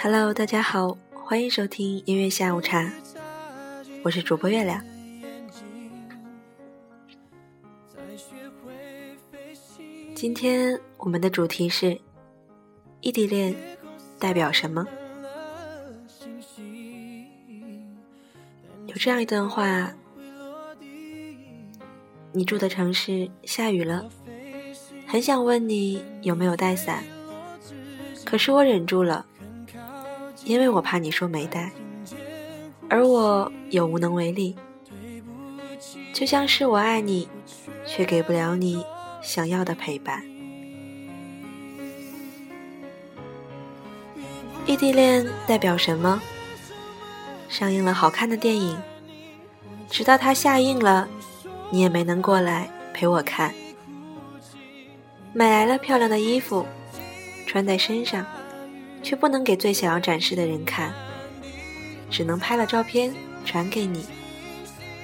Hello，大家好，欢迎收听音乐下午茶，我是主播月亮。今天我们的主题是异地恋代表什么？有这样一段话：你住的城市下雨了，很想问你有没有带伞，可是我忍住了。因为我怕你说没带，而我又无能为力，就像是我爱你，却给不了你想要的陪伴。异地恋代表什么？上映了好看的电影，直到它下映了，你也没能过来陪我看。买来了漂亮的衣服，穿在身上。却不能给最想要展示的人看，只能拍了照片传给你，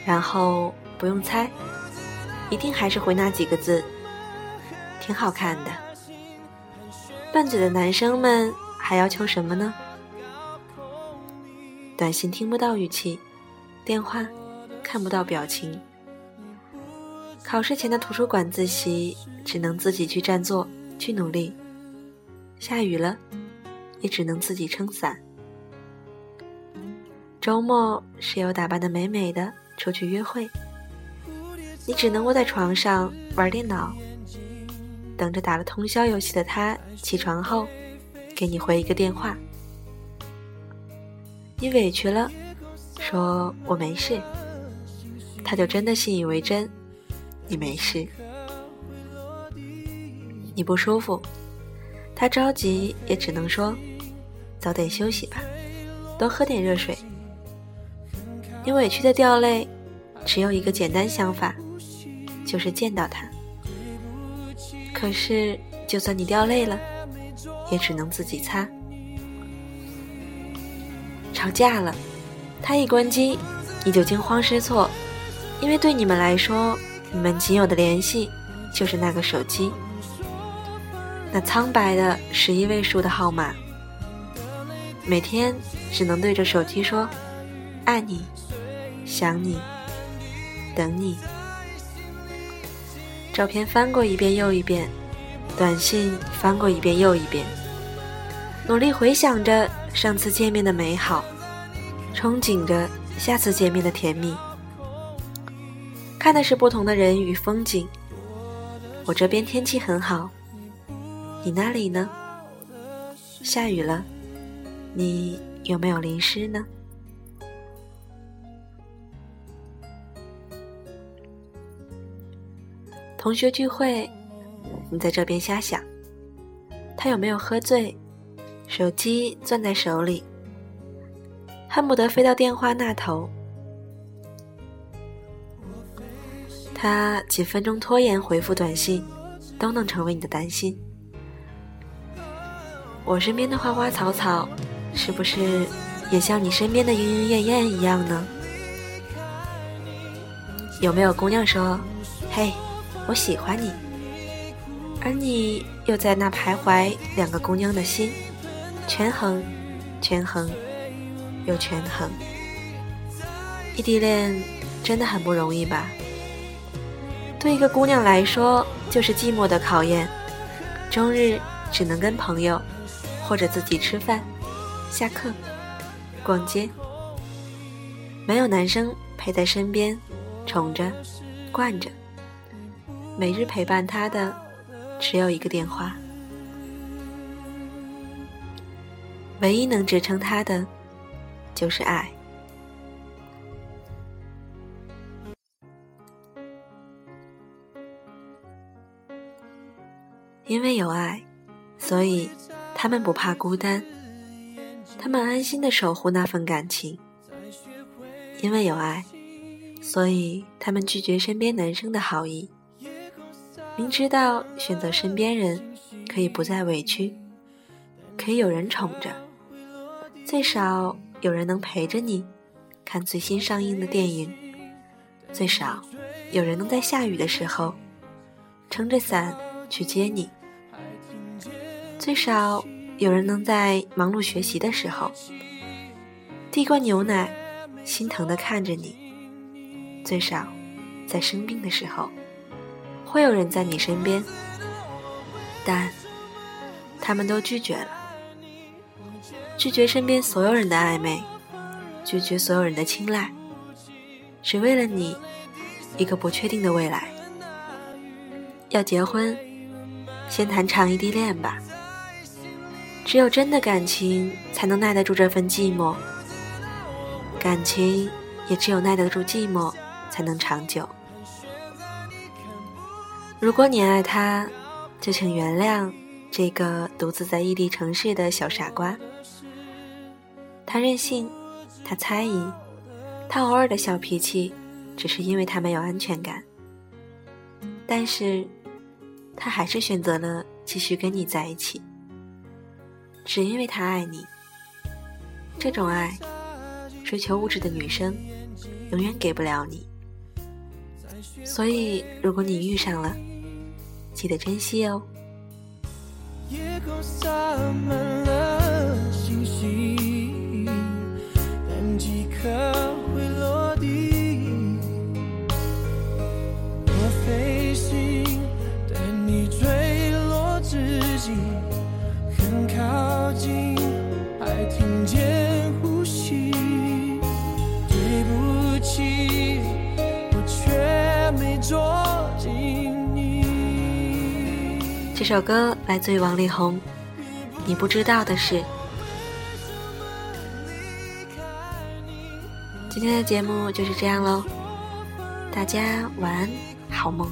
然后不用猜，一定还是回那几个字，挺好看的。拌嘴的男生们还要求什么呢？短信听不到语气，电话看不到表情，考试前的图书馆自习只能自己去占座去努力，下雨了。也只能自己撑伞。周末室友打扮的美美的出去约会，你只能窝在床上玩电脑，等着打了通宵游戏的他起床后给你回一个电话。你委屈了，说我没事，他就真的信以为真，你没事。你不舒服，他着急也只能说。早点休息吧，多喝点热水。你委屈的掉泪，只有一个简单想法，就是见到他。可是，就算你掉泪了，也只能自己擦。吵架了，他一关机，你就惊慌失措，因为对你们来说，你们仅有的联系就是那个手机，那苍白的十一位数的号码。每天只能对着手机说“爱你，想你，等你”。照片翻过一遍又一遍，短信翻过一遍又一遍，努力回想着上次见面的美好，憧憬着下次见面的甜蜜。看的是不同的人与风景。我这边天气很好，你那里呢？下雨了。你有没有淋湿呢？同学聚会，你在这边瞎想，他有没有喝醉？手机攥在手里，恨不得飞到电话那头。他几分钟拖延回复短信，都能成为你的担心。我身边的花花草草。是不是也像你身边的莺莺燕燕一样呢？有没有姑娘说：“嘿，我喜欢你。”而你又在那徘徊两个姑娘的心，权衡，权衡，又权衡。异地恋真的很不容易吧？对一个姑娘来说，就是寂寞的考验，终日只能跟朋友或者自己吃饭。下课，逛街，没有男生陪在身边，宠着，惯着。每日陪伴他的，只有一个电话。唯一能支撑他的，就是爱。因为有爱，所以他们不怕孤单。他们安心的守护那份感情，因为有爱，所以他们拒绝身边男生的好意。明知道选择身边人可以不再委屈，可以有人宠着，最少有人能陪着你看最新上映的电影，最少有人能在下雨的时候撑着伞去接你，最少。有人能在忙碌学习的时候，递罐牛奶，心疼的看着你；最少，在生病的时候，会有人在你身边。但，他们都拒绝了，拒绝身边所有人的暧昧，拒绝所有人的青睐，只为了你一个不确定的未来。要结婚，先谈长异地恋吧。只有真的感情，才能耐得住这份寂寞。感情也只有耐得住寂寞，才能长久。如果你爱他，就请原谅这个独自在异地城市的小傻瓜。他任性，他猜疑，他偶尔的小脾气，只是因为他没有安全感。但是，他还是选择了继续跟你在一起。只因为他爱你，这种爱，追求物质的女生永远给不了你。所以，如果你遇上了，记得珍惜哦。这首歌来自于王力宏。你不知道的是，今天的节目就是这样喽。大家晚安，好梦。